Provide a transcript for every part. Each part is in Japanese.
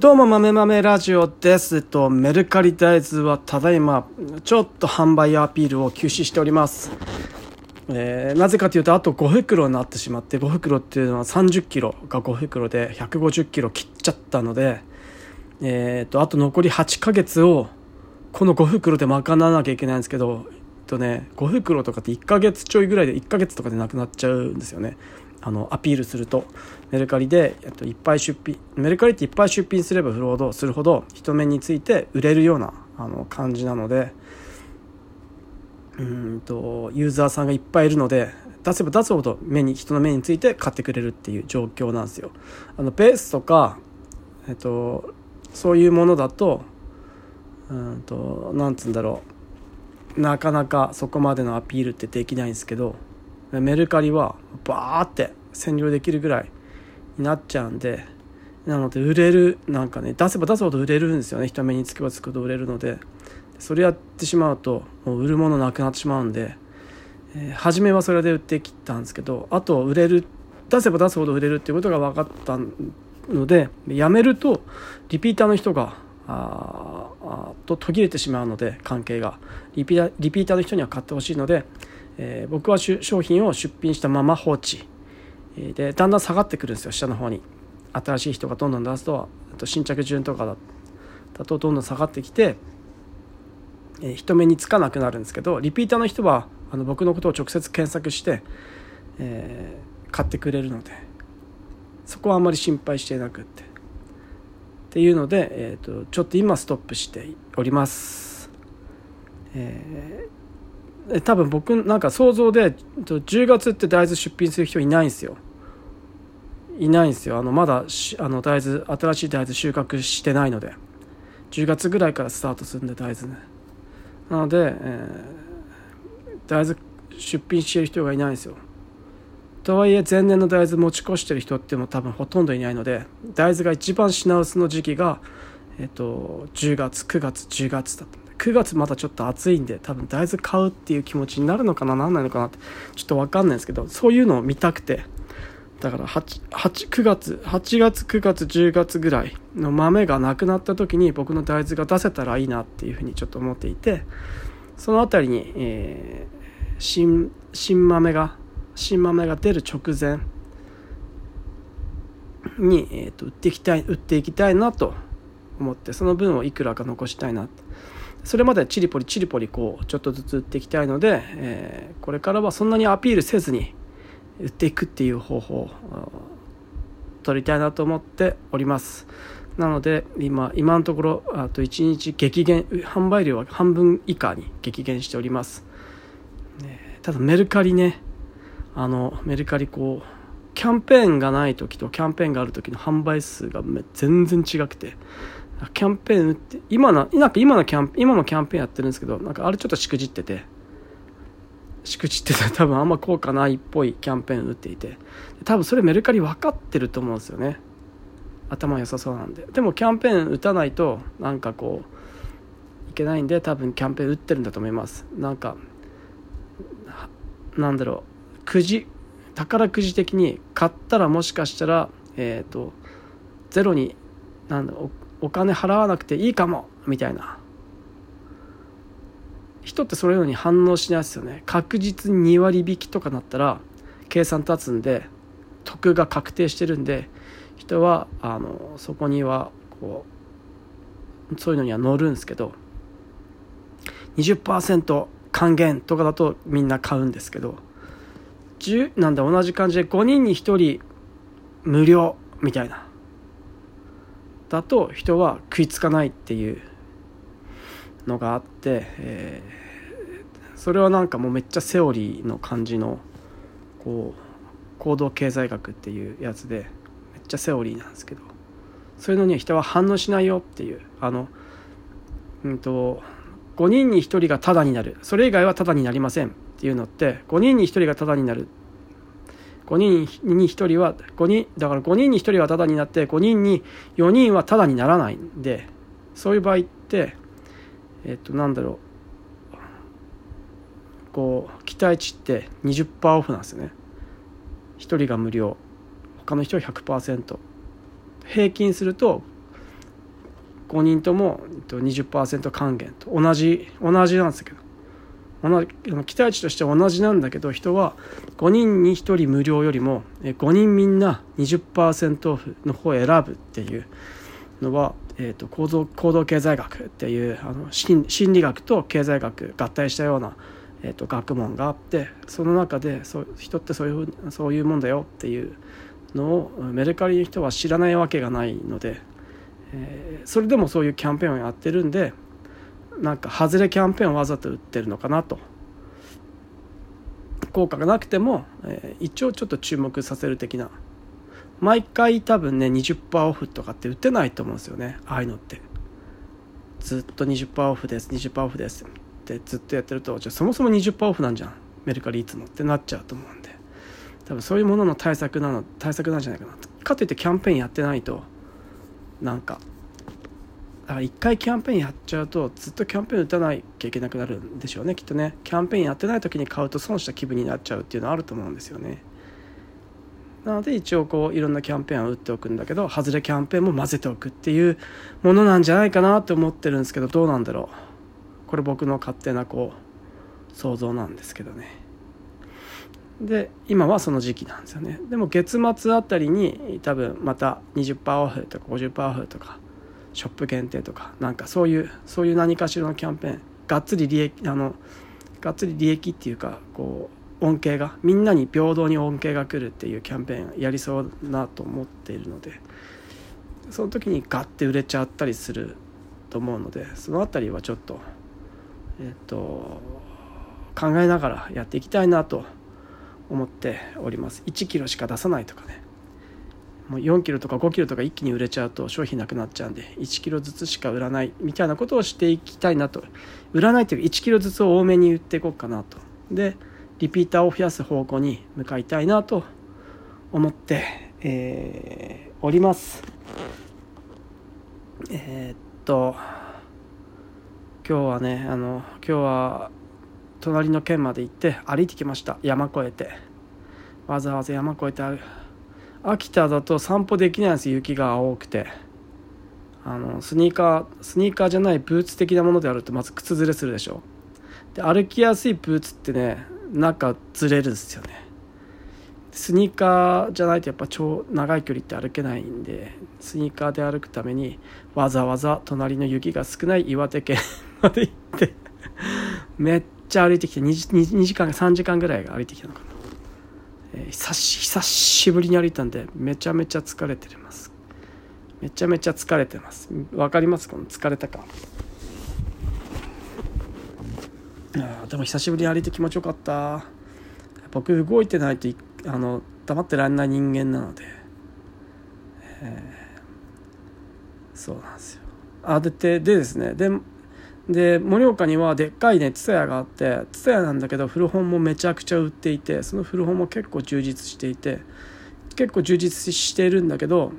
どうも、豆豆ラジオです。えっと、メルカリ大豆はただいま、ちょっと販売アピールを休止しております。えーなぜかというと、あと5袋になってしまって、5袋っていうのは30キロが5袋で150キロ切っちゃったので、えーっと、あと残り8ヶ月を、この5袋で賄わなきゃいけないんですけど、えっとね、5袋とかって1ヶ月ちょいぐらいで1ヶ月とかでなくなっちゃうんですよね。あのアピールするとメルカリで、っと、いっぱい出品メルカリっていっぱい出品すればするほどするほど人目について売れるようなあの感じなのでうんとユーザーさんがいっぱいいるので出せば出すほど目に人の目について買ってくれるっていう状況なんですよ。あのベースとか、えっと、そういうものだとうんとなんつうんだろうなかなかそこまでのアピールってできないんですけどメルカリはバーって占領できるぐらいになっちゃうんでなので売れるなんかね出せば出すほど売れるんですよね。人目につけばつくほど売れるので。それやってしまうともう売るものなくなってしまうんで、えー初めはそれで売ってきたんですけどあと売れる出せば出すほど売れるっていうことが分かったのでやめるとリピーターの人がああと途切れてしまうので関係が。リピリピーターの人には買ってほしいので、えー僕は商品を出品したまま放置。でだんだん下がってくるんですよ下の方に。新しい人がどんどん出すとあと新着順とかだだとどんどん下がってきて、えー人目につかなくなるんですけどリピーターの人はあの僕のことを直接検索して、えー買ってくれるのでそこはあんまり心配していなくって。っていうので、えー、とちょっと今ストップしております。えー多分僕なんか想像で10月って大豆出品する人いないんですよ。いないんですよ。あのまだあの大豆新しい大豆収穫してないので。10月ぐらいからスタートするんで大豆ね。なので、えー大豆出品してる人がいないんですよ。とはいえ前年の大豆持ち越してる人っても多分ほとんどいないので大豆が一番品薄の時期が、えっと10月9月10月だった。んで9月まだちょっと暑いんで多分大豆買うっていう気持ちになるのかななんないのかなってちょっと分かんないですけどそういうのを見たくて。だから 8, 8, 9月8月9月10月ぐらいの豆がなくなった時に僕の大豆が出せたらいいなっていうふうにちょっと思っていてその辺りに、えー新新豆が新豆が出る直前に、えー、と売っていきたい売っていきたいなと思ってその分をいくらか残したいなって。それまでチリポリチリポリこうちょっとずつ売っていきたいので、えーこれからはそんなにアピールせずに売っていくっていう方法を取りたいなと思っております。なので今今のところあと1日激減販売量は半分以下に激減しております。ただメルカリねあのメルカリこうキャンペーンがない時とキャンペーンがある時の販売数が全然違くてキャンペーンって今のなんか今のキャン今もキャンペーンやってるんですけどなんかあれちょっとしくじってて。しくじってて 多分あんま効果ないっぽいキャンペーン打っていて。多分それメルカリ分かってると思うんですよね。頭良さそうなんで。でもキャンペーン打たないとなんかこういけないんで多分キャンペーン打ってるんだと思います。なんかなんだろう。くじ宝くじ的に買ったらもしかしたらえっ、とゼロになんだろうお金払わなくていいかもみたいな。人ってそういうのに反応しないですよね。確実に2割引きとかなったら計算立つんで得が確定してるんで人はあのそこにはこうそういうのには乗るんですけど20%還元とかだとみんな買うんですけど10なんだ同じ感じで5人に1人無料みたいな。だと人は食いつかないっていうのがあって、えーそれはなんかもうめっちゃセオリーの感じのこう行動経済学っていうやつでめっちゃセオリーなんですけどそういうのには人は反応しないよっていうあのうんと5人に1人がタダになる。それ以外はタダになりませんっていうのって5人に1人がタダになる5人に1人は5人だから5人に1人はタダになって5人に4人はタダにならないんでそういう場合ってえっとなんだろう。こう期待値って20%オフなんですよね。1人が無料。他の人は100%平均すると5人とも20%還元と。同じ同じなんですけど。期待値としては同じなんだけど人は5人に1人無料よりも5人みんな20%オフの方を選ぶっていうのは、えーと、行動行動経済学っていうあの心理学と経済学合体したような、えーと、学問があってその中でそ人ってそういうそういうもんだよっていうのをメルカリの人は知らないわけがないので、えー、それでもそういうキャンペーンをやってるんでなんか外れキャンペーンをわざと売ってるのかなと。効果がなくても、えー、一応ちょっと注目させる的な。毎回多分ね20%オフとかって売ってないと思うんですよね。ああいうのって。ずっと20%オフです20%オフですって。ずっとやってるとじゃそもそも20%オフなんじゃん。メルカリいつもってなっちゃうと思うんで。多分そういうものの対策なの対策なんじゃないかな。かといってキャンペーンやってないとなんかだから1回キャンペーンやっちゃうとずっとキャンペーン打たなきゃいけなくなるんでしょうねきっとね。キャンペーンやってない時に買うと損した気分になっちゃうっていうのはあると思うんですよね。なので一応こういろんなキャンペーンを打っておくんだけど外れキャンペーンも混ぜておくっていうものなんじゃないかなと思ってるんですけどどうなんだろう。これ僕の勝手なこう想像なんですけどね。で今はその時期なんですよね。でも月末あたりに多分また20%オフとか50%オフとかショップ限定とかなんかそういうそういう何かしらのキャンペーンがっつり利益あのがっつり利益っていうかこう恩恵がみんなに平等に恩恵が来るっていうキャンペーンやりそうなと思っているのでその時にガッて売れちゃったりすると思うのでその辺りはちょっとえっと考えながらやっていきたいなと思っております。1キロしか出さないとかね。もう4キロとか5キロとか一気に売れちゃうと商品なくなっちゃうんで1キロずつしか売らないみたいなことをしていきたいなと。売らないというか1キロずつを多めに売っていこうかなと。でリピーターを増やす方向に向かいたいなと思って、えー、おります。えー、っと今日はねあの今日は隣の県まで行って歩いてきました。山越えて。わざわざ山越えて秋田だと散歩できないんです雪が多くて。あのスニーカースニーカーじゃないブーツ的なものであるとまず靴ずれするでしょ。で歩きやすいブーツってね中ずれるんですよね。スニーカーじゃないとやっぱ超長い距離って歩けないんでスニーカーで歩くためにわざわざ隣の雪が少ない岩手県まで行ってめっちゃ歩いてきて 2, 2, 2時間3時間ぐらい歩いてきたのかな。え、久し久しぶりに歩いたんでめちゃめちゃ疲れてます。めちゃめちゃ疲れてます。わかります？この疲れた感あでも久しぶりに歩いて気持ちよかった。僕動いてないとあの黙ってらんない人間なので、えー、そうなんですよ。あでででですね。でで盛岡にはでっかいね蔦屋があって蔦屋なんだけど古本もめちゃくちゃ売っていてその古本も結構充実していて結構充実してるんだけど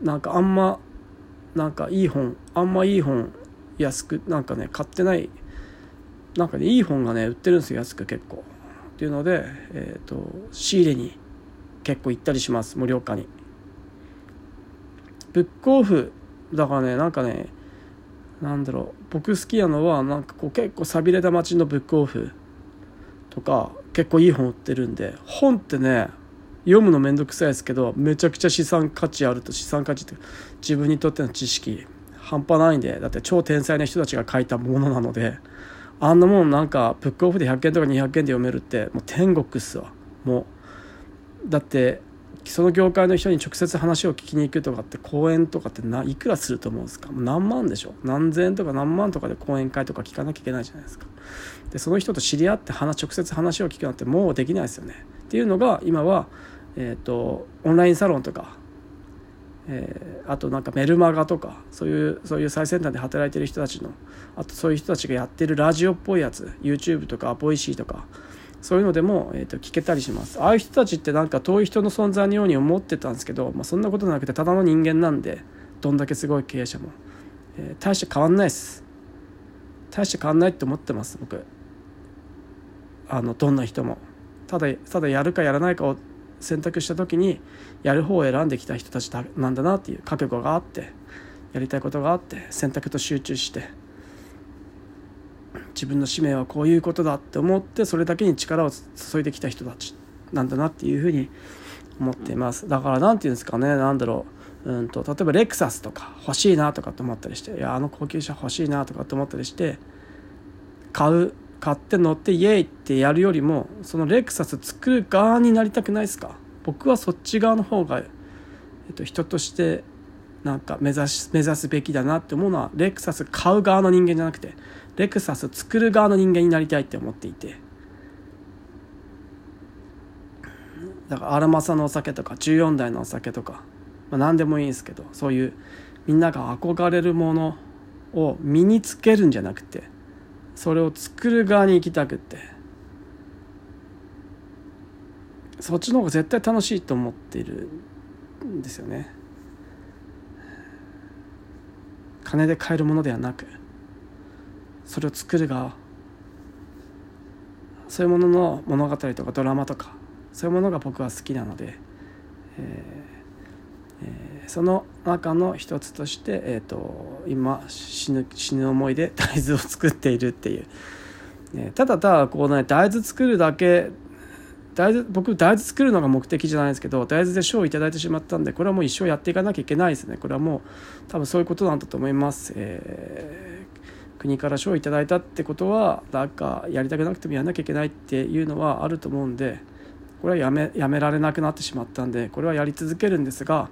なんかあんまなんかいい本あんまいい本安くなんかね買ってないなんかねいい本がね売ってるんですよ安く結構。っていうので、えー、と仕入れに結構行ったりします盛岡に。ブックオフだからねなんかねなんだろう。僕好きなのはなんかこう結構寂れた街のブックオフとか結構いい本売ってるんで本ってね読むのめんどくさいですけどめちゃくちゃ資産価値あると資産価値って自分にとっての知識半端ないんでだって超天才な人たちが書いたものなのであんなもんなんかブックオフで100円とか200円で読めるってもう天国っすわ。もうだってその業界の人に直接話を聞きに行くとかって講演とかってないくらすると思うんですか？何万でしょ何千円とか何万とかで講演会とか聞かなきゃいけないじゃないですか。でその人と知り合って話直接話を聞くなんてもうできないですよね。っていうのが今は、えーと、オンラインサロンとか、えー、あとなんかメルマガとかそういうそういう最先端で働いてる人たちのあとそういう人たちがやってるラジオっぽいやつ YouTube とかボイシーとかそういうのでも、えー、と聞けたりします。ああいう人たちってなんか遠い人の存在のように思ってたんですけど、まあ、そんなことなくてただの人間なんでどんだけすごい経営者も、えー、大して変わんないです。大して変わんないって思ってます僕。あのどんな人も。ただただやるかやらないかを選択した時にやる方を選んできた人たちなんだなっていう覚悟があってやりたいことがあって選択と集中して自分の使命はこういうことだって思ってそれだけに力を注いできた人たちなんだなっていうふうに思っています。だから何て言うんですかね何だろう。うんと例えばレクサスとか欲しいなとかって思ったりしていやあの高級車欲しいなとかって思ったりして買う買って乗ってイエイってやるよりもそのレクサス作る側になりたくないですか？僕はそっち側の方が、えっと、人としてなんか目指し目指すべきだなって思うのはレクサス買う側の人間じゃなくてレクサス作る側の人間になりたいって思っていて。だからアラマサのお酒とか14代のお酒とか、まあ、何でもいいんですけどそういうみんなが憧れるものを身につけるんじゃなくてそれを作る側に行きたくって。そっちの方が絶対楽しいと思っているんですよね。金で買えるものではなくそれを作る側そういうものの物語とかドラマとかそういうものが僕は好きなので、えーえー、その中の一つとして、えーと、今死ぬ死ぬ思いで大豆を作っているっていう、えー、ただただこうね大豆作るだけ大豆僕大豆作るのが目的じゃないですけど大豆で賞を頂いてしまったんでこれはもう一生やっていかなきゃいけないですね。これはもう多分そういうことなんだと思います、えー、国から賞をいただいたってことはなんかやりたくなくてもやんなきゃいけないっていうのはあると思うんでこれはやめやめられなくなってしまったんでこれはやり続けるんですが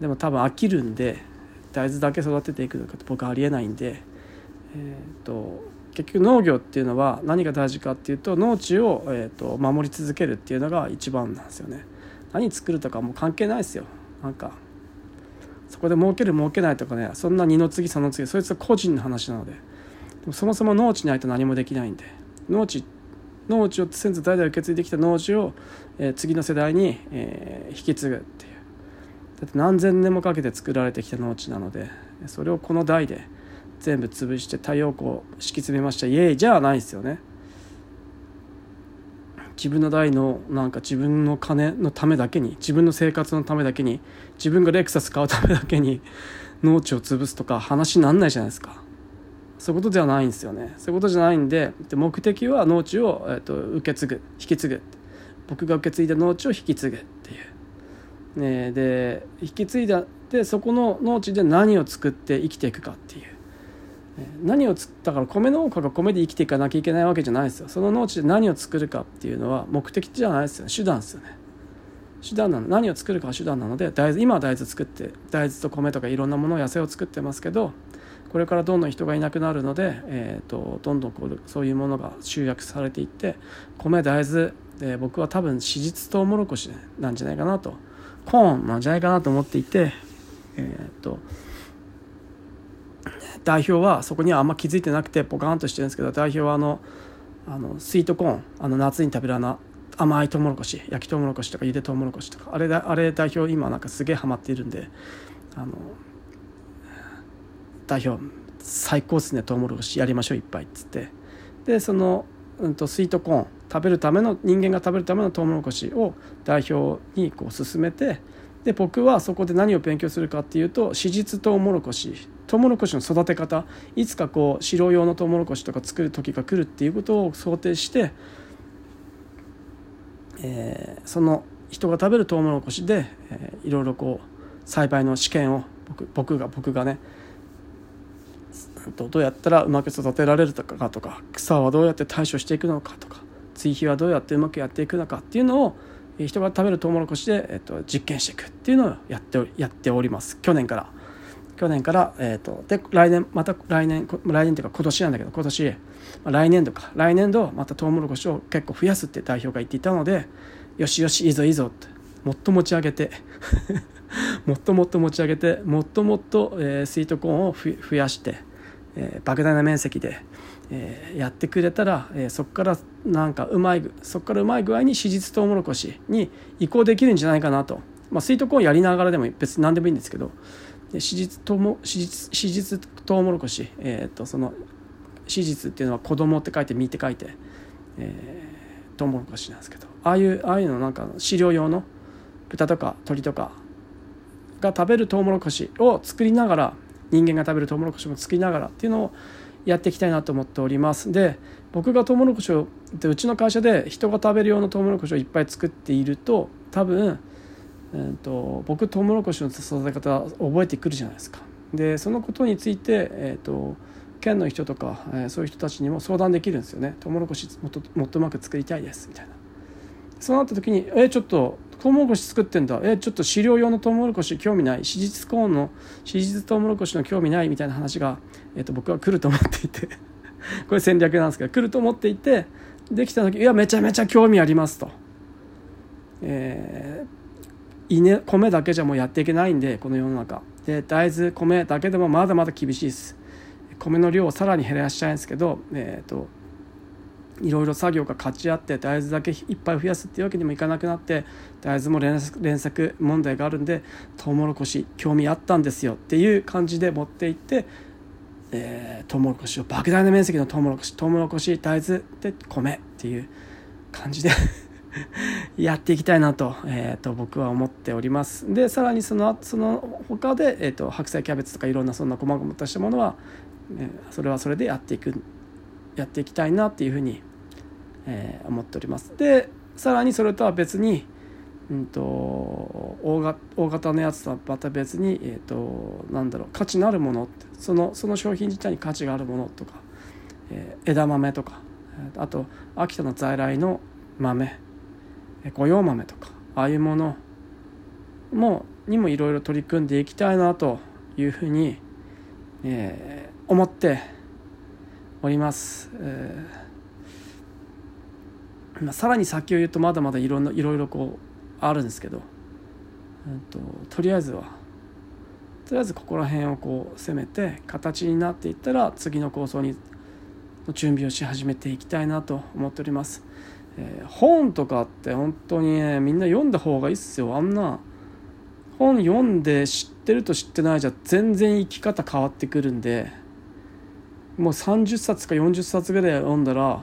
でも多分飽きるんで大豆だけ育てていくのかって僕はありえないんで、えーと、結局農業っていうのは何が大事かっていうと農地を、えーと、守り続けるっていうのが一番なんですよね。何作るとかもう関係ないですよ。なんかそこで儲ける儲けないとかねそんな二の次その次そいつは個人の話なので。そもそも農地ないと何もできないんで。農地農地を先祖代々受け継いできた農地を、えー、次の世代に、えー、引き継ぐっていう。だって何千年もかけて作られてきた農地なのでそれをこの代で全部潰して太陽光敷き詰めました。イエーイじゃないですよね。自分の代のなんか自分の金のためだけに自分の生活のためだけに自分がレクサス買うためだけに農地を潰すとか話になんないじゃないですか。そういうことではないんですよね。そういうことじゃないんでで目的は農地を、えーと、受け継ぐ引き継ぐ。僕が受け継いだ農地を引き継ぐっていう、ね、で引き継いだでそこの農地で何を作って生きていくかっていう。何をつだから米農家が米で生きていかなきゃいけないわけじゃないですよ。その農地で何を作るかっていうのは目的じゃないですよね。手段ですよね手段なの。何を作るかは手段なので大豆今は大豆作って大豆と米とかいろんなものを野菜を作ってますけどこれからどんどん人がいなくなるので、えーと、どんどんこうそういうものが集約されていって米大豆で僕は多分史実トウモロコシなんじゃないかなと。コーンなんじゃないかなと思っていて、えーと、代表はそこにはあんま気づいてなくてポカーンとしてるんですけど代表はあのあのスイートコーンあの夏に食べるあの甘いトウモロコシ焼きトウモロコシとかゆでトウモロコシとかあれあれ代表今なんかすげえハマっているんであの代表最高っすねトウモロコシやりましょういっぱいっつって。でその、うんと、スイートコーン食べるための人間が食べるためのトウモロコシを代表にこう進めてで僕はそこで何を勉強するかっていうと史実トウモロコシトウモロコシの育て方。いつかこう飼料用のトウモロコシとか作る時が来るっていうことを想定して、えー、その人が食べるトウモロコシで、えー、いろいろこう栽培の試験を僕僕が僕がねどうやったらうまく育てられるかとか草はどうやって対処していくのかとか追肥はどうやってうまくやっていくのかっていうのを人が食べるトウモロコシで、えっと、実験していくっていうのをやってやっております。去年から。去年から、えっと、で来年また来年来年っていうか今年なんだけど今年、来年度か。来年度またトウモロコシを結構増やすって代表が言っていたのでよしよしいいぞいいぞってもっと持ち上げて もっともっと持ち上げてもっともっと、えー、スイートコーンを増やしてえー、莫大な面積で、えー、やってくれたら、えー、そこからなんかうまいそこからうまい具合に史実トウモロコシに移行できるんじゃないかなと、まあ、スイートコーンやりながらでも別に何でもいいんですけど。史実トウモ史実史実トウモロコシ、えー、とその史実っていうのは子供って書いて実って書いて、えー、トウモロコシなんですけど。ああいうああいうのなんか飼料用の豚とか鳥とかが食べるトウモロコシを作りながら、人間が食べるトウモロコシも作りながらっていうのをやっていきたいなと思っております。で僕がトウモロコシをでうちの会社で人が食べる用のトウモロコシをいっぱい作っていると多分、えーと、僕トウモロコシの育て方覚えてくるじゃないですか。でそのことについて、えーと、県の人とか、えー、そういう人たちにも相談できるんですよね。トウモロコシもっともっとうまく作りたいですみたいな。そうなった時に「えちょっとトウモロコシ作ってんだ。えちょっと飼料用のトウモロコシ興味ない。史実コーンの史実トウモロコシの興味ないみたいな話が、えーと、僕は来ると思っていて これ戦略なんですけど来ると思っていてできた時いやめちゃめちゃ興味ありますと。えー、稲米だけじゃもうやっていけないんでこの世の中で大豆米だけでもまだまだ厳しいです米の量をさらに減らしたいんですけどえっ、ー、といろいろ作業が勝ち合って大豆だけいっぱい増やすっていうわけにもいかなくなって大豆も連作問題があるんでトウモロコシ興味あったんですよっていう感じで持っていって、えー、トウモロコシを莫大な面積のトウモロコシトウモロコシ大豆で米っていう感じで やっていきたいなと,、えーと、僕は思っております。でさらにそのその他で、えーと、白菜キャベツとかいろんなそんな細々としたものは、え、それはそれでやっていくやっていきたいなっていうふうに、えー、思っております。でさらにそれとは別に、うんと、大大型のやつとはまた別に、えーと、なんだろう価値のあるものそのその商品自体に価値があるものとか、えー、枝豆とかあと秋田の在来の豆御用豆とかああいうものもにもいろいろ取り組んでいきたいなというふうに、えー、思っております。えーまあ、さらに先を言うとまだまだいろいろいろこうあるんですけど、えーと、とりあえずはとりあえずここら辺をこう攻めて形になっていったら次の構想に準備をし始めていきたいなと思っております。えー、本とかって本当にねみんな読んだ方がいいっすよあんな本読んで知ってると知ってないじゃ全然生き方変わってくるんで。もう30冊か40冊ぐらい読んだら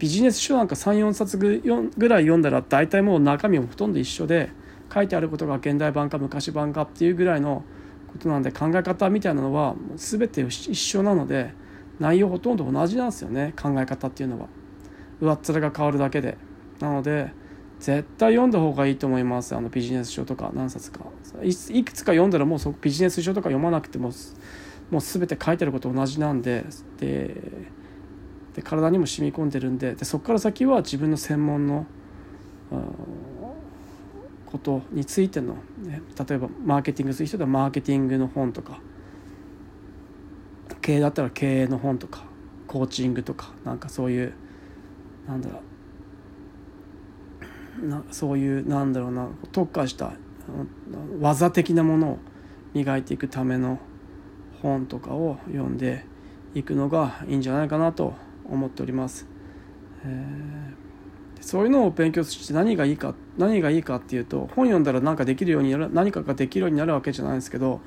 ビジネス書なんか34冊ぐらい読んだら大体もう中身もほとんど一緒で書いてあることが現代版か昔版かっていうぐらいのことなんで考え方みたいなのは全て一緒なので内容ほとんど同じなんですよね。考え方っていうのは。上っ面が変わるだけで。なので絶対読んだ方がいいと思います。あのビジネス書とか何冊か。いくつか読んだらもうそビジネス書とか読まなくてももう全て書いてあること同じなんででで体にも染み込んでるんででそこから先は自分の専門のことについての、ね、例えばマーケティングする人ではマーケティングの本とか経営だったら経営の本とかコーチングとかなんかそういうなんだろうなそういうなんだろうな特化した技的なものを磨いていくための本とかを読んでいくのがいいんじゃないかなと思っております。えー、そういうのを勉強して何がいいか何がいいかっていうと本読んだら何かできるようになる何かができるようになるわけじゃないですけど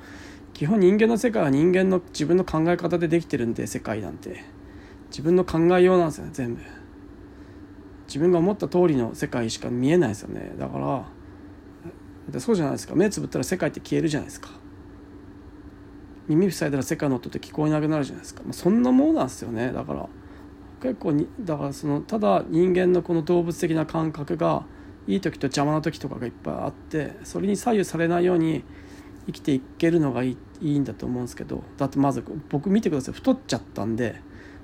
基本人間の世界は人間の自分の考え方でできてるんで世界なんて。自分の考えようなんですよね全部。自分が思った通りの世界しか見えないですよね。だからそうじゃないですか。目つぶったら世界って消えるじゃないですか。耳塞いだら世界の音って聞こえなくなるじゃないですか、まあ、そんなものなんですよね。だから結構にだからそのただ人間のこの動物的な感覚がいい時と邪魔な時とかがいっぱいあってそれに左右されないように生きていけるのがいいいいんだと思うんですけどだってまず僕見てください。太っちゃったんで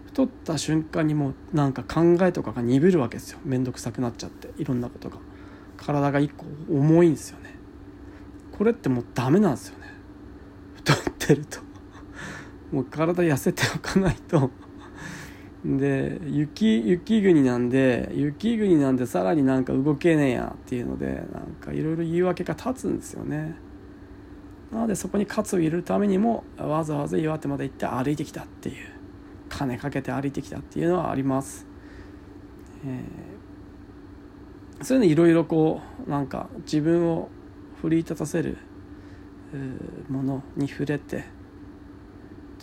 太った瞬間にもうなんか考えとかが鈍るわけですよ。面倒くさくなっちゃっていろんなことが。体が一個重いんですよね。これってもうダメなんですよね。太ってると。もう体痩せておかないと。で雪雪国なんで雪国なんでさらになんか動けねえやっていうのでなんかいろいろ言い訳が立つんですよね。なのでそこに喝を入れるためにもわざわざ岩手まで行って歩いてきたっていう金かけて歩いてきたっていうのはあります、えー、そういうのいろいろこうなんか自分を奮い立たせるものに触れて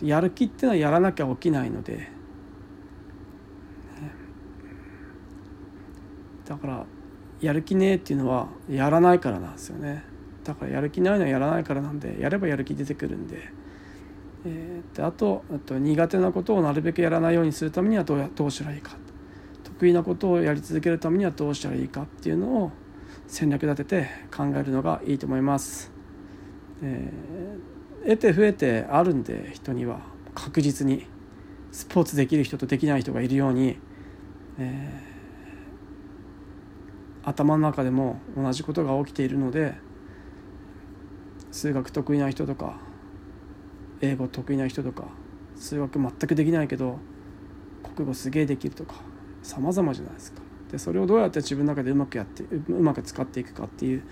やる気っていうのはやらなきゃ起きないのでだからやる気ねえっていうのはやらないからなんですよね。だからやる気ないのはやらないからなんでやればやる気出てくるんで。えー、であとあと苦手なことをなるべくやらないようにするためにはどうやどうしたらいいか。得意なことをやり続けるためにはどうしたらいいかっていうのを戦略立てて考えるのがいいと思います。えー、得て増えてあるんで人には確実にスポーツできる人とできない人がいるように、えー、頭の中でも同じことが起きているので数学得意な人とか英語得意な人とか数学全くできないけど国語すげえできるとか様々じゃないですか。でそれをどうやって自分の中でうまくやってうまく使っていくかっていう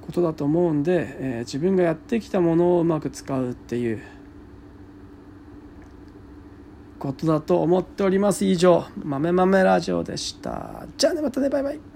ことだと思うんで、えー、自分がやってきたものをうまく使うっていうことだと思っております。以上豆豆ラジオでした。じゃあねまたねバイバイ。